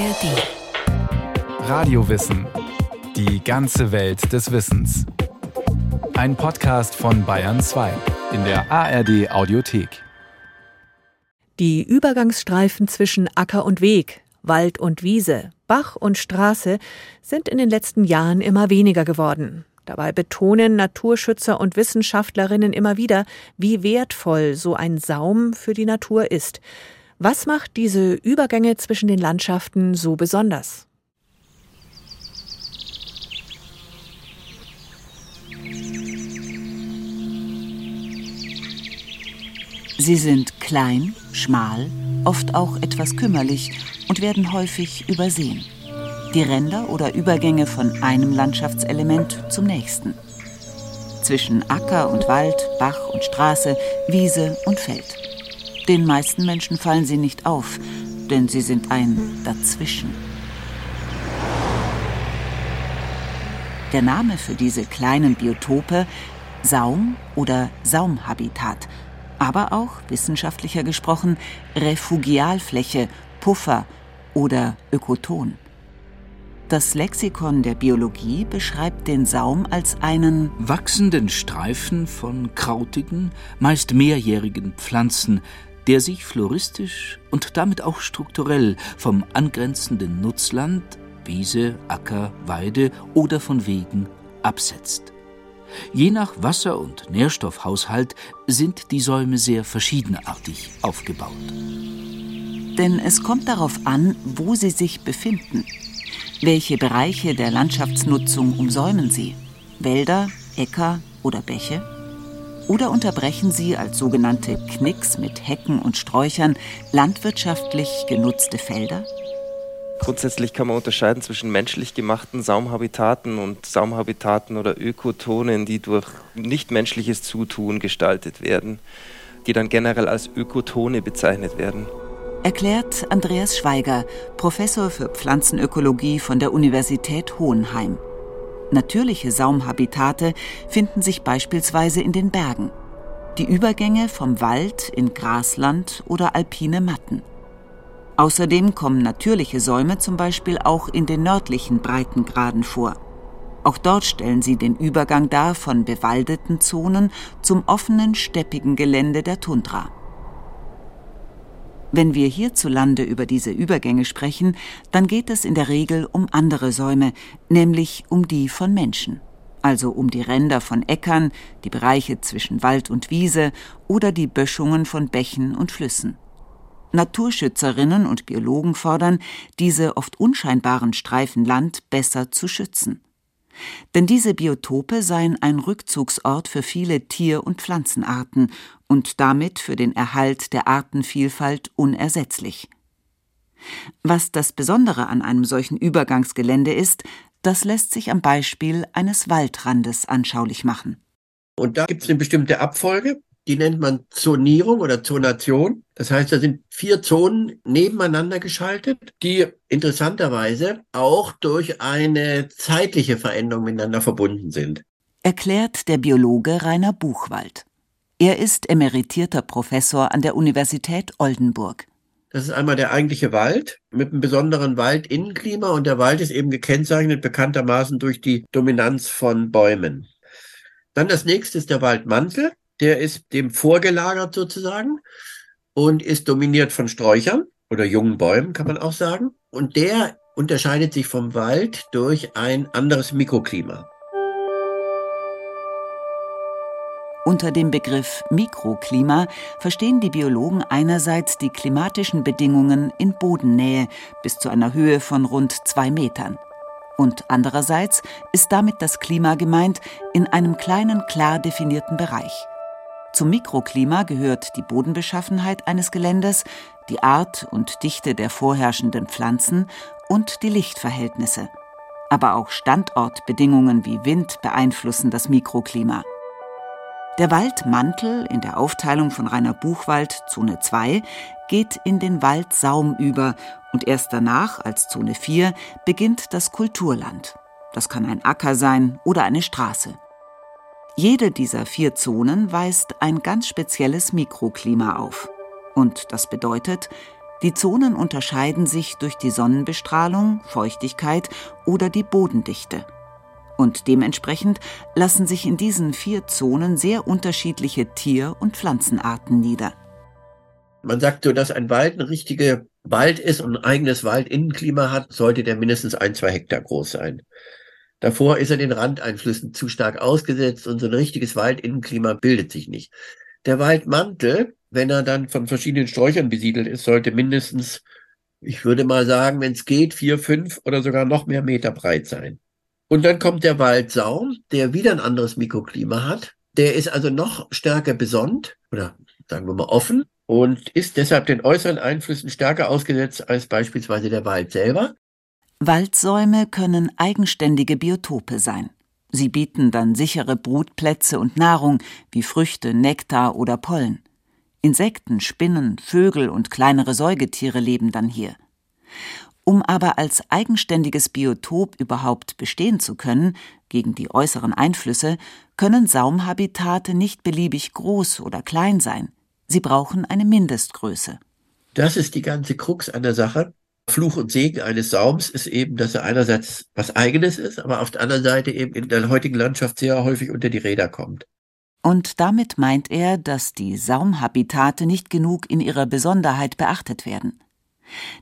ARD. Radiowissen. Die ganze Welt des Wissens. Ein Podcast von Bayern 2 in der ARD Audiothek. Die Übergangsstreifen zwischen Acker und Weg, Wald und Wiese, Bach und Straße sind in den letzten Jahren immer weniger geworden. Dabei betonen Naturschützer und Wissenschaftlerinnen immer wieder, wie wertvoll so ein Saum für die Natur ist. Was macht diese Übergänge zwischen den Landschaften so besonders? Sie sind klein, schmal, oft auch etwas kümmerlich und werden häufig übersehen. Die Ränder oder Übergänge von einem Landschaftselement zum nächsten. Zwischen Acker und Wald, Bach und Straße, Wiese und Feld. Den meisten Menschen fallen sie nicht auf, denn sie sind ein Dazwischen. Der Name für diese kleinen Biotope Saum oder Saumhabitat, aber auch, wissenschaftlicher gesprochen, Refugialfläche, Puffer oder Ökoton. Das Lexikon der Biologie beschreibt den Saum als einen wachsenden Streifen von krautigen, meist mehrjährigen Pflanzen, der sich floristisch und damit auch strukturell vom angrenzenden Nutzland, Wiese, Acker, Weide oder von Wegen absetzt. Je nach Wasser- und Nährstoffhaushalt sind die Säume sehr verschiedenartig aufgebaut. Denn es kommt darauf an, wo sie sich befinden. Welche Bereiche der Landschaftsnutzung umsäumen sie? Wälder, Äcker oder Bäche? Oder unterbrechen sie als sogenannte Knicks mit Hecken und Sträuchern landwirtschaftlich genutzte Felder? Grundsätzlich kann man unterscheiden zwischen menschlich gemachten Saumhabitaten und Saumhabitaten oder Ökotonen, die durch nichtmenschliches Zutun gestaltet werden, die dann generell als Ökotone bezeichnet werden. Erklärt Andreas Schweiger, Professor für Pflanzenökologie von der Universität Hohenheim. Natürliche Saumhabitate finden sich beispielsweise in den Bergen. Die Übergänge vom Wald in Grasland oder alpine Matten. Außerdem kommen natürliche Säume zum Beispiel auch in den nördlichen Breitengraden vor. Auch dort stellen sie den Übergang dar von bewaldeten Zonen zum offenen, steppigen Gelände der Tundra. Wenn wir hierzulande über diese Übergänge sprechen, dann geht es in der Regel um andere Säume, nämlich um die von Menschen. Also um die Ränder von Äckern, die Bereiche zwischen Wald und Wiese oder die Böschungen von Bächen und Flüssen. Naturschützerinnen und Biologen fordern, diese oft unscheinbaren Streifen Land besser zu schützen. Denn diese Biotope seien ein Rückzugsort für viele Tier- und Pflanzenarten und damit für den Erhalt der Artenvielfalt unersetzlich. Was das Besondere an einem solchen Übergangsgelände ist, das lässt sich am Beispiel eines Waldrandes anschaulich machen. Und da gibt es eine bestimmte Abfolge, die nennt man Zonierung oder Zonation. Das heißt, da sind vier Zonen nebeneinander geschaltet, die interessanterweise auch durch eine zeitliche Veränderung miteinander verbunden sind. Erklärt der Biologe Rainer Buchwald. Er ist emeritierter Professor an der Universität Oldenburg. Das ist einmal der eigentliche Wald mit einem besonderen Waldinnenklima und der Wald ist eben gekennzeichnet bekanntermaßen durch die Dominanz von Bäumen. Dann das nächste ist der Waldmantel der ist dem vorgelagert sozusagen und ist dominiert von Sträuchern oder jungen Bäumen, kann man auch sagen. Und der unterscheidet sich vom Wald durch ein anderes Mikroklima. Unter dem Begriff Mikroklima verstehen die Biologen einerseits die klimatischen Bedingungen in Bodennähe bis zu einer Höhe von rund zwei Metern. Und andererseits ist damit das Klima gemeint in einem kleinen, klar definierten Bereich. Zum Mikroklima gehört die Bodenbeschaffenheit eines Geländes, die Art und Dichte der vorherrschenden Pflanzen und die Lichtverhältnisse. Aber auch Standortbedingungen wie Wind beeinflussen das Mikroklima. Der Waldmantel in der Aufteilung von Rainer Buchwald Zone 2 geht in den Waldsaum über und erst danach als Zone 4 beginnt das Kulturland. Das kann ein Acker sein oder eine Straße. Jede dieser vier Zonen weist ein ganz spezielles Mikroklima auf. Und das bedeutet, Die Zonen unterscheiden sich durch die Sonnenbestrahlung, Feuchtigkeit oder die Bodendichte. Und dementsprechend lassen sich in diesen vier Zonen sehr unterschiedliche Tier- und Pflanzenarten nieder. Man sagt so, dass ein Wald ein richtiger Wald ist und ein eigenes Waldinnenklima hat, sollte der mindestens ein, zwei Hektar groß sein. Davor ist er den Randeinflüssen zu stark ausgesetzt und so ein richtiges Waldinnenklima bildet sich nicht. Der Waldmantel, wenn er dann von verschiedenen Sträuchern besiedelt ist, sollte mindestens, ich würde mal sagen, wenn es geht, vier, fünf oder sogar noch mehr Meter breit sein. Und dann kommt der Waldsaum, der wieder ein anderes Mikroklima hat. Der ist also noch stärker besonnt oder sagen wir mal offen und ist deshalb den äußeren Einflüssen stärker ausgesetzt als beispielsweise der Wald selber. Waldsäume können eigenständige Biotope sein. Sie bieten dann sichere Brutplätze und Nahrung wie Früchte, Nektar oder Pollen. Insekten, Spinnen, Vögel und kleinere Säugetiere leben dann hier. Um aber als eigenständiges Biotop überhaupt bestehen zu können, gegen die äußeren Einflüsse, können Saumhabitate nicht beliebig groß oder klein sein. Sie brauchen eine Mindestgröße. Das ist die ganze Krux an der Sache. Fluch und Segen eines Saums ist eben, dass er einerseits was Eigenes ist, aber auf der anderen Seite eben in der heutigen Landschaft sehr häufig unter die Räder kommt. Und damit meint er, dass die Saumhabitate nicht genug in ihrer Besonderheit beachtet werden.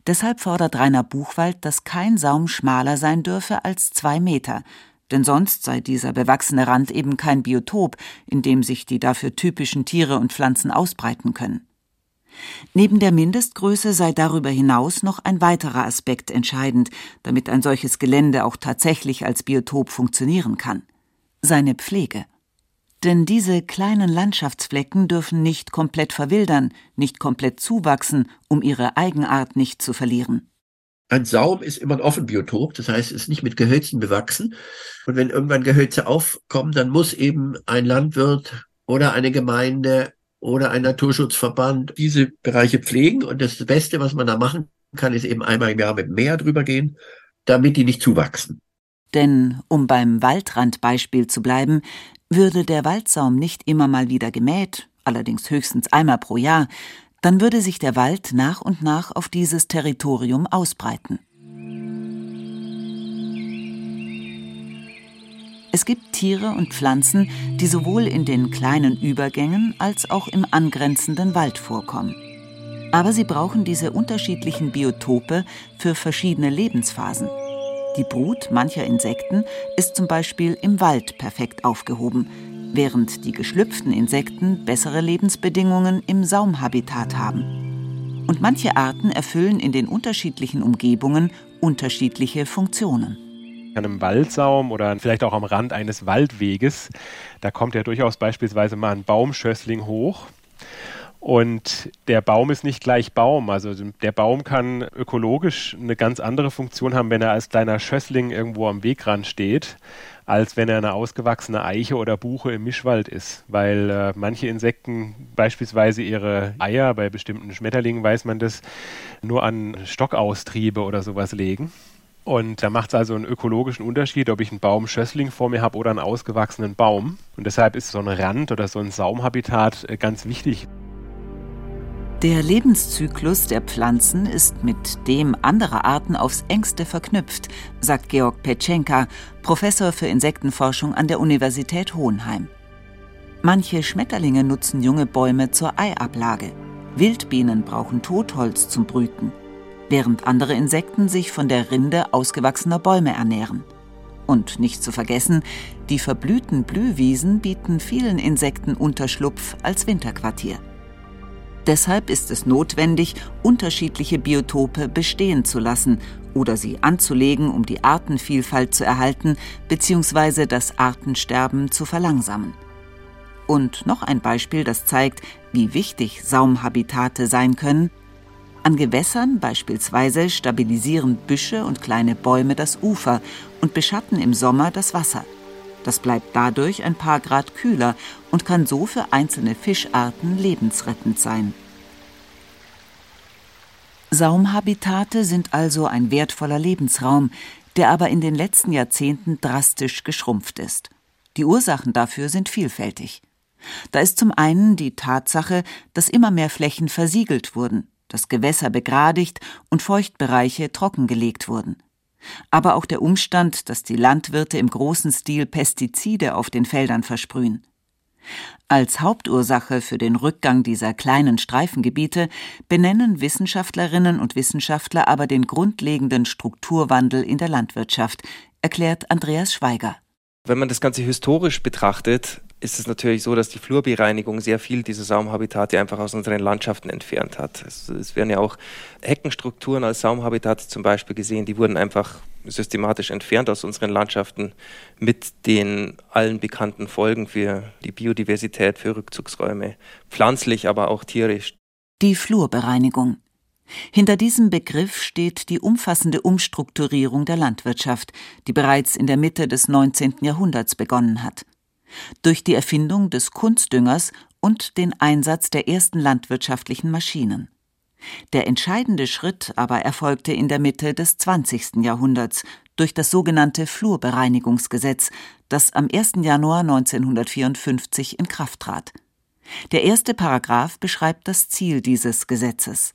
Deshalb fordert Rainer Buchwald, dass kein Saum schmaler sein dürfe als zwei Meter, denn sonst sei dieser bewachsene Rand eben kein Biotop, in dem sich die dafür typischen Tiere und Pflanzen ausbreiten können. Neben der Mindestgröße sei darüber hinaus noch ein weiterer Aspekt entscheidend, damit ein solches Gelände auch tatsächlich als Biotop funktionieren kann seine Pflege. Denn diese kleinen Landschaftsflecken dürfen nicht komplett verwildern, nicht komplett zuwachsen, um ihre Eigenart nicht zu verlieren. Ein Saum ist immer ein Offenbiotop, das heißt, es ist nicht mit Gehölzen bewachsen. Und wenn irgendwann Gehölze aufkommen, dann muss eben ein Landwirt oder eine Gemeinde oder ein Naturschutzverband diese Bereiche pflegen. Und das Beste, was man da machen kann, ist eben einmal im Jahr mit Meer drüber gehen, damit die nicht zuwachsen. Denn, um beim Waldrandbeispiel zu bleiben, würde der Waldsaum nicht immer mal wieder gemäht, allerdings höchstens einmal pro Jahr, dann würde sich der Wald nach und nach auf dieses Territorium ausbreiten. Es gibt Tiere und Pflanzen, die sowohl in den kleinen Übergängen als auch im angrenzenden Wald vorkommen. Aber sie brauchen diese unterschiedlichen Biotope für verschiedene Lebensphasen. Die Brut mancher Insekten ist zum Beispiel im Wald perfekt aufgehoben, während die geschlüpften Insekten bessere Lebensbedingungen im Saumhabitat haben. Und manche Arten erfüllen in den unterschiedlichen Umgebungen unterschiedliche Funktionen an einem Waldsaum oder vielleicht auch am Rand eines Waldweges. Da kommt ja durchaus beispielsweise mal ein Baumschössling hoch. Und der Baum ist nicht gleich Baum. Also der Baum kann ökologisch eine ganz andere Funktion haben, wenn er als kleiner Schössling irgendwo am Wegrand steht, als wenn er eine ausgewachsene Eiche oder Buche im Mischwald ist. Weil äh, manche Insekten beispielsweise ihre Eier, bei bestimmten Schmetterlingen weiß man das, nur an Stockaustriebe oder sowas legen. Und da macht es also einen ökologischen Unterschied, ob ich einen Baumschössling vor mir habe oder einen ausgewachsenen Baum. Und deshalb ist so ein Rand oder so ein Saumhabitat äh, ganz wichtig. Der Lebenszyklus der Pflanzen ist mit dem anderer Arten aufs engste verknüpft, sagt Georg Petschenka, Professor für Insektenforschung an der Universität Hohenheim. Manche Schmetterlinge nutzen junge Bäume zur Eiablage. Wildbienen brauchen Totholz zum Brüten während andere Insekten sich von der Rinde ausgewachsener Bäume ernähren. Und nicht zu vergessen, die verblühten Blühwiesen bieten vielen Insekten Unterschlupf als Winterquartier. Deshalb ist es notwendig, unterschiedliche Biotope bestehen zu lassen oder sie anzulegen, um die Artenvielfalt zu erhalten bzw. das Artensterben zu verlangsamen. Und noch ein Beispiel, das zeigt, wie wichtig Saumhabitate sein können. An Gewässern beispielsweise stabilisieren Büsche und kleine Bäume das Ufer und beschatten im Sommer das Wasser. Das bleibt dadurch ein paar Grad kühler und kann so für einzelne Fischarten lebensrettend sein. Saumhabitate sind also ein wertvoller Lebensraum, der aber in den letzten Jahrzehnten drastisch geschrumpft ist. Die Ursachen dafür sind vielfältig. Da ist zum einen die Tatsache, dass immer mehr Flächen versiegelt wurden, dass Gewässer begradigt und Feuchtbereiche trockengelegt wurden. Aber auch der Umstand, dass die Landwirte im großen Stil Pestizide auf den Feldern versprühen. Als Hauptursache für den Rückgang dieser kleinen Streifengebiete benennen Wissenschaftlerinnen und Wissenschaftler aber den grundlegenden Strukturwandel in der Landwirtschaft, erklärt Andreas Schweiger. Wenn man das Ganze historisch betrachtet, ist es natürlich so, dass die Flurbereinigung sehr viel dieser Saumhabitate einfach aus unseren Landschaften entfernt hat. Es, es werden ja auch Heckenstrukturen als Saumhabitate zum Beispiel gesehen, die wurden einfach systematisch entfernt aus unseren Landschaften mit den allen bekannten Folgen für die Biodiversität, für Rückzugsräume, pflanzlich, aber auch tierisch. Die Flurbereinigung. Hinter diesem Begriff steht die umfassende Umstrukturierung der Landwirtschaft, die bereits in der Mitte des 19. Jahrhunderts begonnen hat durch die Erfindung des Kunstdüngers und den Einsatz der ersten landwirtschaftlichen Maschinen. Der entscheidende Schritt aber erfolgte in der Mitte des 20. Jahrhunderts durch das sogenannte Flurbereinigungsgesetz, das am 1. Januar 1954 in Kraft trat. Der erste Paragraph beschreibt das Ziel dieses Gesetzes.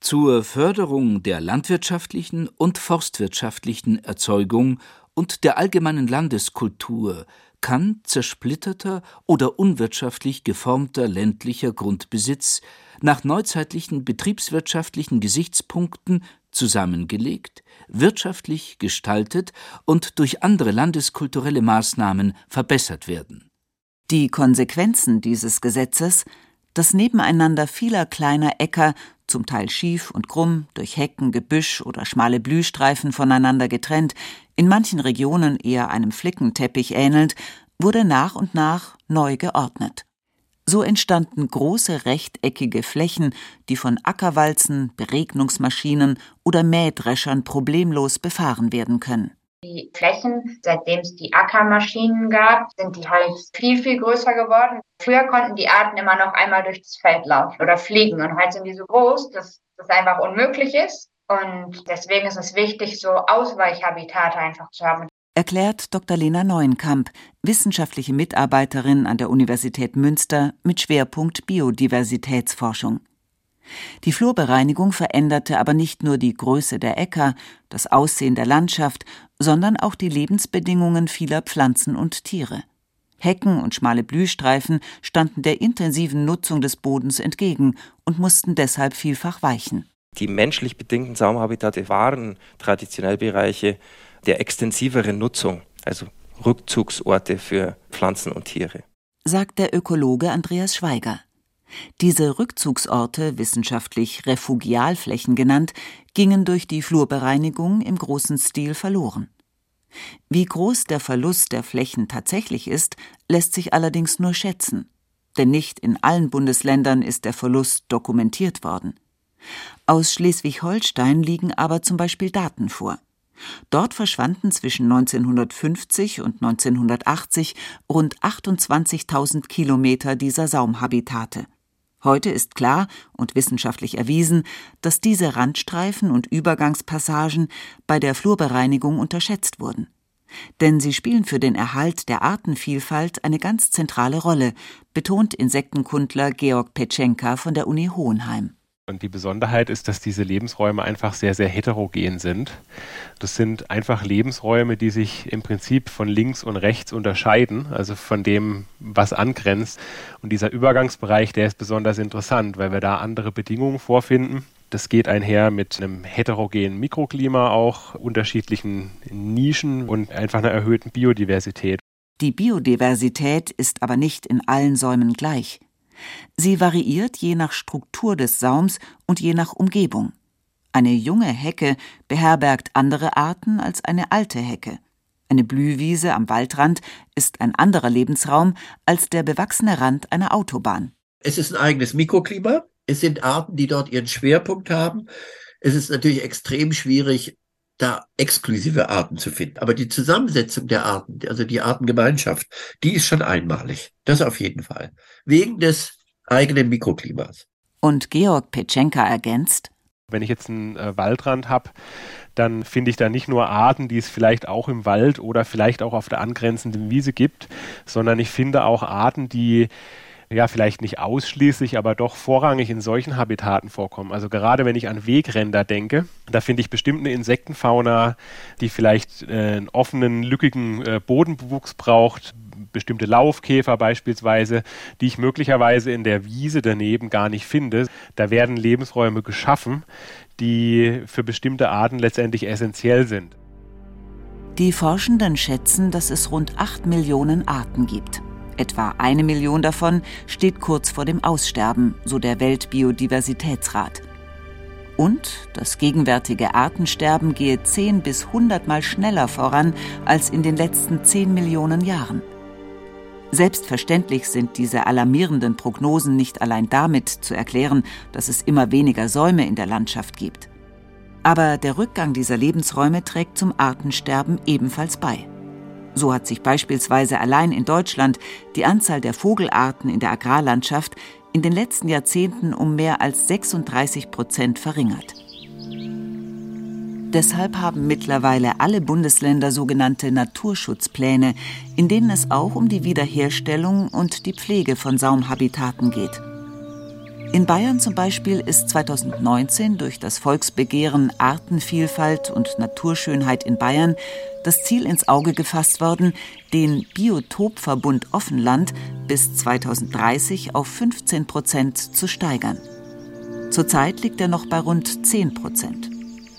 Zur Förderung der landwirtschaftlichen und forstwirtschaftlichen Erzeugung und der allgemeinen Landeskultur kann zersplitterter oder unwirtschaftlich geformter ländlicher Grundbesitz nach neuzeitlichen betriebswirtschaftlichen Gesichtspunkten zusammengelegt, wirtschaftlich gestaltet und durch andere landeskulturelle Maßnahmen verbessert werden. Die Konsequenzen dieses Gesetzes, das Nebeneinander vieler kleiner Äcker, zum Teil schief und krumm, durch Hecken, Gebüsch oder schmale Blühstreifen voneinander getrennt, in manchen Regionen eher einem Flickenteppich ähnelnd, wurde nach und nach neu geordnet. So entstanden große rechteckige Flächen, die von Ackerwalzen, Beregnungsmaschinen oder Mähdreschern problemlos befahren werden können. Die Flächen, seitdem es die Ackermaschinen gab, sind die halt viel, viel größer geworden. Früher konnten die Arten immer noch einmal durch das Feld laufen oder fliegen und heute sind die so groß, dass das einfach unmöglich ist. Und deswegen ist es wichtig, so Ausweichhabitate einfach zu haben. Erklärt Dr. Lena Neuenkamp, wissenschaftliche Mitarbeiterin an der Universität Münster mit Schwerpunkt Biodiversitätsforschung. Die Flurbereinigung veränderte aber nicht nur die Größe der Äcker, das Aussehen der Landschaft, sondern auch die Lebensbedingungen vieler Pflanzen und Tiere. Hecken und schmale Blühstreifen standen der intensiven Nutzung des Bodens entgegen und mussten deshalb vielfach weichen. Die menschlich bedingten Saumhabitate waren traditionell Bereiche der extensiveren Nutzung, also Rückzugsorte für Pflanzen und Tiere. Sagt der Ökologe Andreas Schweiger. Diese Rückzugsorte, wissenschaftlich Refugialflächen genannt, gingen durch die Flurbereinigung im großen Stil verloren. Wie groß der Verlust der Flächen tatsächlich ist, lässt sich allerdings nur schätzen. Denn nicht in allen Bundesländern ist der Verlust dokumentiert worden. Aus Schleswig-Holstein liegen aber zum Beispiel Daten vor. Dort verschwanden zwischen 1950 und 1980 rund 28.000 Kilometer dieser Saumhabitate. Heute ist klar und wissenschaftlich erwiesen, dass diese Randstreifen und Übergangspassagen bei der Flurbereinigung unterschätzt wurden. Denn sie spielen für den Erhalt der Artenvielfalt eine ganz zentrale Rolle, betont Insektenkundler Georg Petschenka von der Uni Hohenheim. Und die Besonderheit ist, dass diese Lebensräume einfach sehr, sehr heterogen sind. Das sind einfach Lebensräume, die sich im Prinzip von links und rechts unterscheiden, also von dem, was angrenzt. Und dieser Übergangsbereich, der ist besonders interessant, weil wir da andere Bedingungen vorfinden. Das geht einher mit einem heterogenen Mikroklima, auch unterschiedlichen Nischen und einfach einer erhöhten Biodiversität. Die Biodiversität ist aber nicht in allen Säumen gleich. Sie variiert je nach Struktur des Saums und je nach Umgebung. Eine junge Hecke beherbergt andere Arten als eine alte Hecke. Eine Blühwiese am Waldrand ist ein anderer Lebensraum als der bewachsene Rand einer Autobahn. Es ist ein eigenes Mikroklima. Es sind Arten, die dort ihren Schwerpunkt haben. Es ist natürlich extrem schwierig, da exklusive Arten zu finden. Aber die Zusammensetzung der Arten, also die Artengemeinschaft, die ist schon einmalig. Das auf jeden Fall. Wegen des eigenen Mikroklimas. Und Georg Petschenka ergänzt, wenn ich jetzt einen äh, Waldrand habe, dann finde ich da nicht nur Arten, die es vielleicht auch im Wald oder vielleicht auch auf der angrenzenden Wiese gibt, sondern ich finde auch Arten, die ja, vielleicht nicht ausschließlich, aber doch vorrangig in solchen Habitaten vorkommen. Also gerade wenn ich an Wegränder denke, da finde ich bestimmt eine Insektenfauna, die vielleicht äh, einen offenen, lückigen äh, Bodenbewuchs braucht, bestimmte Laufkäfer beispielsweise, die ich möglicherweise in der Wiese daneben gar nicht finde. Da werden Lebensräume geschaffen, die für bestimmte Arten letztendlich essentiell sind. Die Forschenden schätzen, dass es rund 8 Millionen Arten gibt. Etwa eine Million davon steht kurz vor dem Aussterben, so der Weltbiodiversitätsrat. Und das gegenwärtige Artensterben gehe 10 bis 100 Mal schneller voran als in den letzten 10 Millionen Jahren. Selbstverständlich sind diese alarmierenden Prognosen nicht allein damit zu erklären, dass es immer weniger Säume in der Landschaft gibt. Aber der Rückgang dieser Lebensräume trägt zum Artensterben ebenfalls bei. So hat sich beispielsweise allein in Deutschland die Anzahl der Vogelarten in der Agrarlandschaft in den letzten Jahrzehnten um mehr als 36 Prozent verringert. Deshalb haben mittlerweile alle Bundesländer sogenannte Naturschutzpläne, in denen es auch um die Wiederherstellung und die Pflege von Saumhabitaten geht. In Bayern zum Beispiel ist 2019 durch das Volksbegehren Artenvielfalt und Naturschönheit in Bayern das Ziel ins Auge gefasst worden, den Biotopverbund Offenland bis 2030 auf 15 Prozent zu steigern. Zurzeit liegt er noch bei rund 10 Prozent.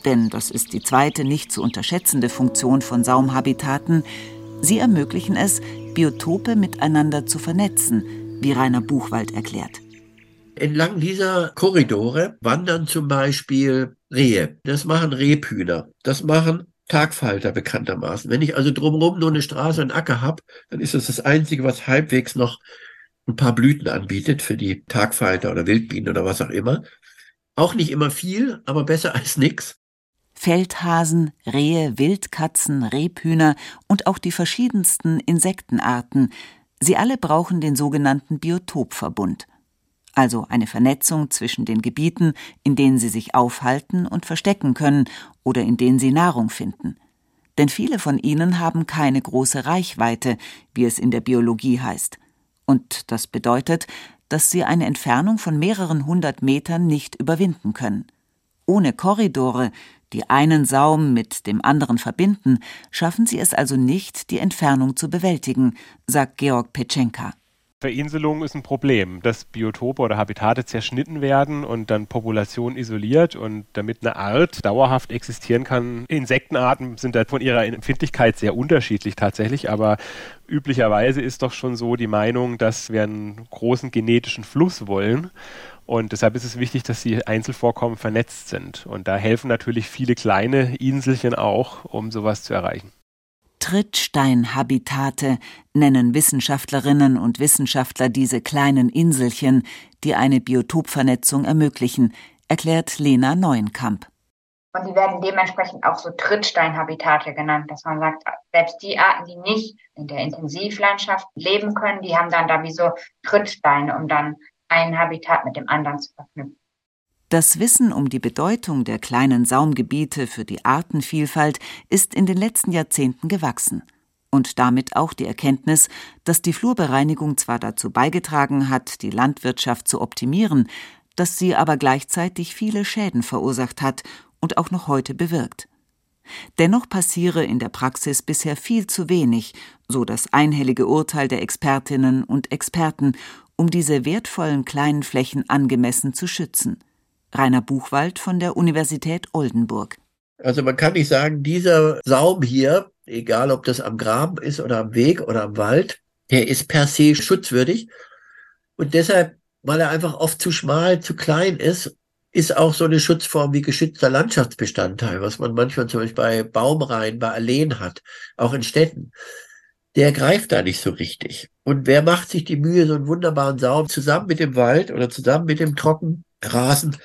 Denn das ist die zweite nicht zu unterschätzende Funktion von Saumhabitaten. Sie ermöglichen es, Biotope miteinander zu vernetzen, wie Rainer Buchwald erklärt. Entlang dieser Korridore wandern zum Beispiel Rehe. Das machen Rebhühner. Das machen Tagfalter bekanntermaßen. Wenn ich also drumherum nur eine Straße und Acker habe, dann ist das das Einzige, was halbwegs noch ein paar Blüten anbietet für die Tagfalter oder Wildbienen oder was auch immer. Auch nicht immer viel, aber besser als nichts. Feldhasen, Rehe, Wildkatzen, Rebhühner und auch die verschiedensten Insektenarten, sie alle brauchen den sogenannten Biotopverbund also eine Vernetzung zwischen den Gebieten, in denen sie sich aufhalten und verstecken können oder in denen sie Nahrung finden. Denn viele von ihnen haben keine große Reichweite, wie es in der Biologie heißt. Und das bedeutet, dass sie eine Entfernung von mehreren hundert Metern nicht überwinden können. Ohne Korridore, die einen Saum mit dem anderen verbinden, schaffen sie es also nicht, die Entfernung zu bewältigen, sagt Georg Petschenka. Verinselung ist ein Problem, dass Biotope oder Habitate zerschnitten werden und dann Populationen isoliert und damit eine Art dauerhaft existieren kann. Insektenarten sind da von ihrer Empfindlichkeit sehr unterschiedlich tatsächlich, aber üblicherweise ist doch schon so die Meinung, dass wir einen großen genetischen Fluss wollen und deshalb ist es wichtig, dass die Einzelvorkommen vernetzt sind. Und da helfen natürlich viele kleine Inselchen auch, um sowas zu erreichen. Trittsteinhabitate nennen Wissenschaftlerinnen und Wissenschaftler diese kleinen Inselchen, die eine Biotopvernetzung ermöglichen, erklärt Lena Neuenkamp. Und die werden dementsprechend auch so Trittsteinhabitate genannt, dass man sagt, selbst die Arten, die nicht in der Intensivlandschaft leben können, die haben dann da wie so Trittsteine, um dann ein Habitat mit dem anderen zu verknüpfen. Das Wissen um die Bedeutung der kleinen Saumgebiete für die Artenvielfalt ist in den letzten Jahrzehnten gewachsen. Und damit auch die Erkenntnis, dass die Flurbereinigung zwar dazu beigetragen hat, die Landwirtschaft zu optimieren, dass sie aber gleichzeitig viele Schäden verursacht hat und auch noch heute bewirkt. Dennoch passiere in der Praxis bisher viel zu wenig, so das einhellige Urteil der Expertinnen und Experten, um diese wertvollen kleinen Flächen angemessen zu schützen. Rainer Buchwald von der Universität Oldenburg. Also man kann nicht sagen, dieser Saum hier, egal ob das am Graben ist oder am Weg oder am Wald, der ist per se schutzwürdig. Und deshalb, weil er einfach oft zu schmal, zu klein ist, ist auch so eine Schutzform wie geschützter Landschaftsbestandteil, was man manchmal zum Beispiel bei Baumreihen, bei Alleen hat, auch in Städten. Der greift da nicht so richtig. Und wer macht sich die Mühe, so einen wunderbaren Saum zusammen mit dem Wald oder zusammen mit dem Trockenrasen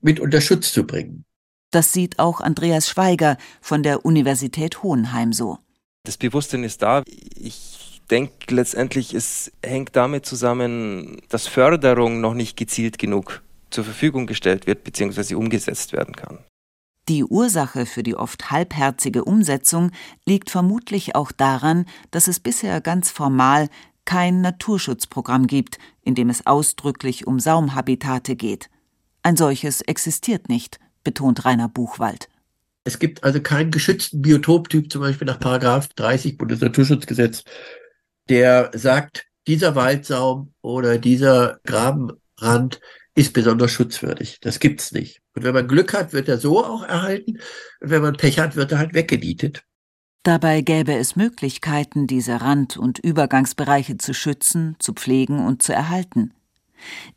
mit unter Schutz zu bringen. Das sieht auch Andreas Schweiger von der Universität Hohenheim so. Das Bewusstsein ist da. Ich denke letztendlich, es hängt damit zusammen, dass Förderung noch nicht gezielt genug zur Verfügung gestellt wird bzw. umgesetzt werden kann. Die Ursache für die oft halbherzige Umsetzung liegt vermutlich auch daran, dass es bisher ganz formal kein Naturschutzprogramm gibt, in dem es ausdrücklich um Saumhabitate geht. Ein solches existiert nicht, betont Rainer Buchwald. Es gibt also keinen geschützten Biotoptyp, zum Beispiel nach Paragraph 30 Bundesnaturschutzgesetz, der sagt, dieser Waldsaum oder dieser Grabenrand ist besonders schutzwürdig. Das gibt's nicht. Und wenn man Glück hat, wird er so auch erhalten. Und wenn man Pech hat, wird er halt weggenietet. Dabei gäbe es Möglichkeiten, diese Rand- und Übergangsbereiche zu schützen, zu pflegen und zu erhalten.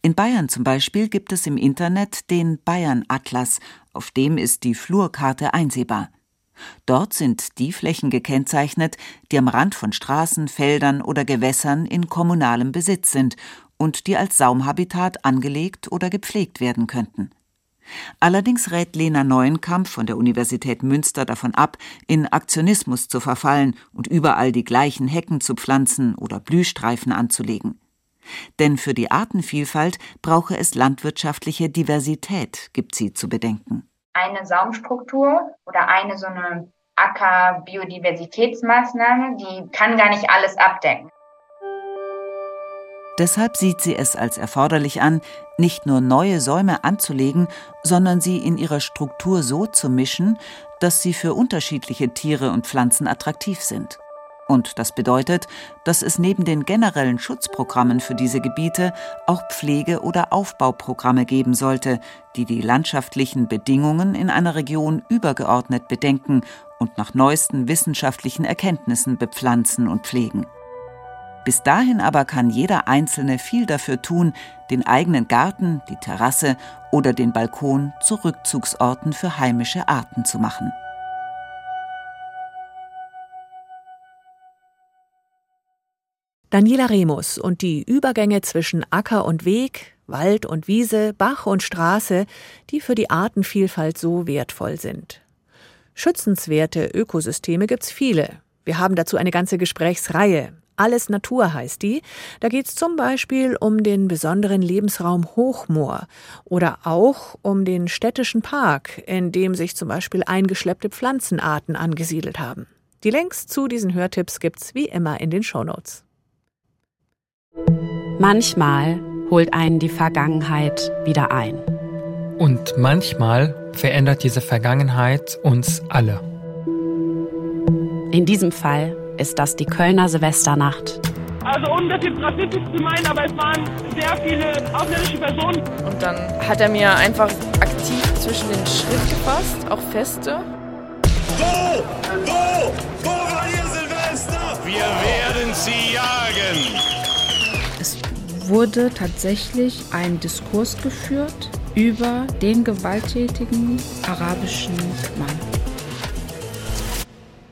In Bayern zum Beispiel gibt es im Internet den Bayern Atlas, auf dem ist die Flurkarte einsehbar. Dort sind die Flächen gekennzeichnet, die am Rand von Straßen, Feldern oder Gewässern in kommunalem Besitz sind und die als Saumhabitat angelegt oder gepflegt werden könnten. Allerdings rät Lena Neuenkamp von der Universität Münster davon ab, in Aktionismus zu verfallen und überall die gleichen Hecken zu pflanzen oder Blühstreifen anzulegen. Denn für die Artenvielfalt brauche es landwirtschaftliche Diversität, gibt sie zu bedenken. Eine Saumstruktur oder eine so eine Acker-Biodiversitätsmaßnahme, die kann gar nicht alles abdecken. Deshalb sieht sie es als erforderlich an, nicht nur neue Säume anzulegen, sondern sie in ihrer Struktur so zu mischen, dass sie für unterschiedliche Tiere und Pflanzen attraktiv sind. Und das bedeutet, dass es neben den generellen Schutzprogrammen für diese Gebiete auch Pflege- oder Aufbauprogramme geben sollte, die die landschaftlichen Bedingungen in einer Region übergeordnet bedenken und nach neuesten wissenschaftlichen Erkenntnissen bepflanzen und pflegen. Bis dahin aber kann jeder Einzelne viel dafür tun, den eigenen Garten, die Terrasse oder den Balkon zu Rückzugsorten für heimische Arten zu machen. Daniela Remus und die Übergänge zwischen Acker und Weg, Wald und Wiese, Bach und Straße, die für die Artenvielfalt so wertvoll sind. Schützenswerte Ökosysteme gibt's viele. Wir haben dazu eine ganze Gesprächsreihe. Alles Natur heißt die. Da geht es zum Beispiel um den besonderen Lebensraum Hochmoor oder auch um den städtischen Park, in dem sich zum Beispiel eingeschleppte Pflanzenarten angesiedelt haben. Die Links zu diesen Hörtipps gibt's wie immer in den Shownotes. Manchmal holt einen die Vergangenheit wieder ein. Und manchmal verändert diese Vergangenheit uns alle. In diesem Fall ist das die Kölner Silvesternacht. Also ohne das jetzt rassistisch zu meinen, aber es waren sehr viele ausländische Personen. Und dann hat er mir einfach aktiv zwischen den Schritt gefasst, auch feste. Wo? Wo? Wo war ihr Silvester? Wir werden sie jagen. Wurde tatsächlich ein Diskurs geführt über den gewalttätigen arabischen Mann.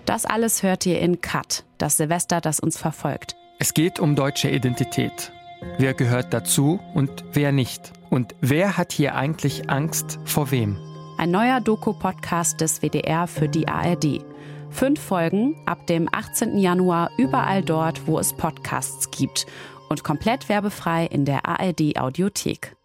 Das alles hört ihr in Cut, das Silvester, das uns verfolgt. Es geht um deutsche Identität. Wer gehört dazu und wer nicht? Und wer hat hier eigentlich Angst vor wem? Ein neuer Doku-Podcast des WDR für die ARD. Fünf Folgen ab dem 18. Januar überall dort, wo es Podcasts gibt. Und komplett werbefrei in der ARD Audiothek.